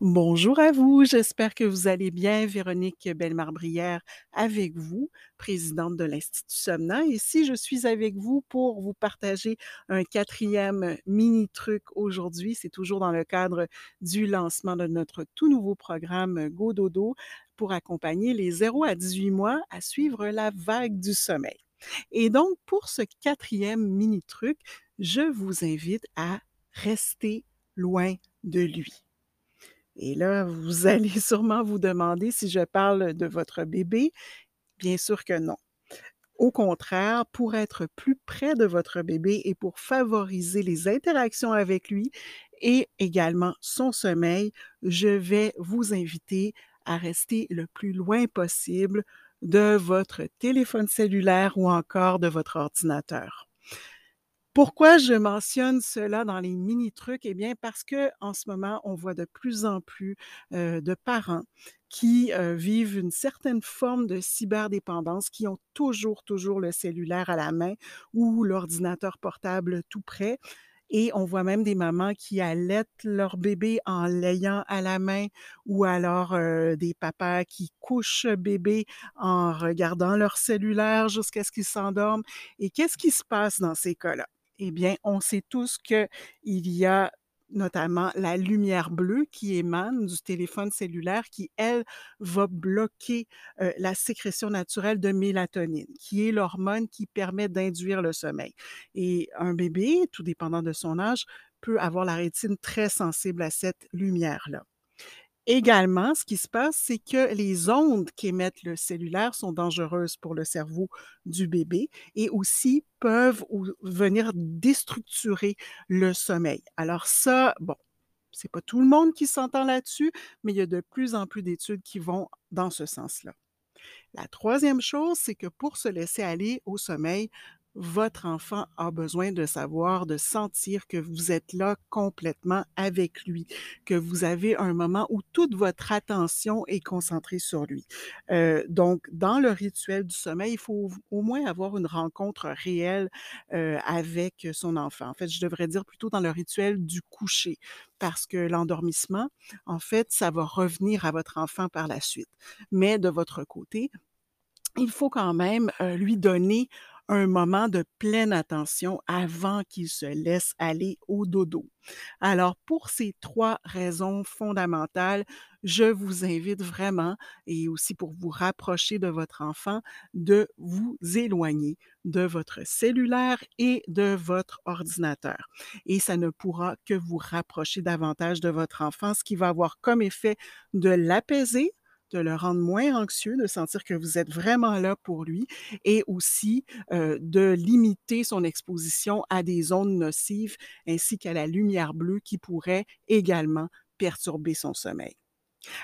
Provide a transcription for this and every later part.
Bonjour à vous, j'espère que vous allez bien. Véronique Bellemare-Brière avec vous, présidente de l'Institut Somna. Ici, je suis avec vous pour vous partager un quatrième mini truc aujourd'hui. C'est toujours dans le cadre du lancement de notre tout nouveau programme Go Dodo pour accompagner les 0 à 18 mois à suivre la vague du sommeil. Et donc, pour ce quatrième mini truc, je vous invite à rester loin de lui. Et là, vous allez sûrement vous demander si je parle de votre bébé. Bien sûr que non. Au contraire, pour être plus près de votre bébé et pour favoriser les interactions avec lui et également son sommeil, je vais vous inviter à rester le plus loin possible de votre téléphone cellulaire ou encore de votre ordinateur. Pourquoi je mentionne cela dans les mini trucs? Eh bien, parce que en ce moment, on voit de plus en plus de parents qui vivent une certaine forme de cyberdépendance, qui ont toujours, toujours le cellulaire à la main ou l'ordinateur portable tout près. Et on voit même des mamans qui allaitent leur bébé en l'ayant à la main ou alors des papas qui couchent bébé en regardant leur cellulaire jusqu'à ce qu'ils s'endorment. Et qu'est-ce qui se passe dans ces cas-là? Eh bien, on sait tous qu'il y a notamment la lumière bleue qui émane du téléphone cellulaire qui, elle, va bloquer la sécrétion naturelle de mélatonine, qui est l'hormone qui permet d'induire le sommeil. Et un bébé, tout dépendant de son âge, peut avoir la rétine très sensible à cette lumière-là. Également, ce qui se passe, c'est que les ondes qu'émettent le cellulaire sont dangereuses pour le cerveau du bébé et aussi peuvent venir déstructurer le sommeil. Alors ça, bon, c'est pas tout le monde qui s'entend là-dessus, mais il y a de plus en plus d'études qui vont dans ce sens-là. La troisième chose, c'est que pour se laisser aller au sommeil, votre enfant a besoin de savoir, de sentir que vous êtes là complètement avec lui, que vous avez un moment où toute votre attention est concentrée sur lui. Euh, donc, dans le rituel du sommeil, il faut au moins avoir une rencontre réelle euh, avec son enfant. En fait, je devrais dire plutôt dans le rituel du coucher, parce que l'endormissement, en fait, ça va revenir à votre enfant par la suite. Mais de votre côté, il faut quand même euh, lui donner un moment de pleine attention avant qu'il se laisse aller au dodo. Alors, pour ces trois raisons fondamentales, je vous invite vraiment, et aussi pour vous rapprocher de votre enfant, de vous éloigner de votre cellulaire et de votre ordinateur. Et ça ne pourra que vous rapprocher davantage de votre enfant, ce qui va avoir comme effet de l'apaiser de le rendre moins anxieux, de sentir que vous êtes vraiment là pour lui et aussi de limiter son exposition à des ondes nocives ainsi qu'à la lumière bleue qui pourrait également perturber son sommeil.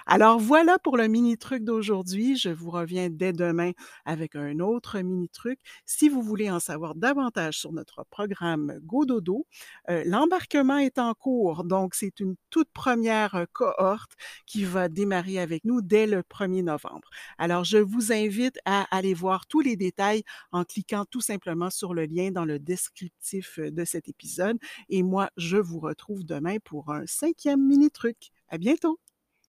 Alors voilà pour le mini truc d'aujourd'hui. Je vous reviens dès demain avec un autre mini truc. Si vous voulez en savoir davantage sur notre programme GoDodo, euh, l'embarquement est en cours. Donc, c'est une toute première euh, cohorte qui va démarrer avec nous dès le 1er novembre. Alors, je vous invite à aller voir tous les détails en cliquant tout simplement sur le lien dans le descriptif euh, de cet épisode. Et moi, je vous retrouve demain pour un cinquième mini truc. À bientôt!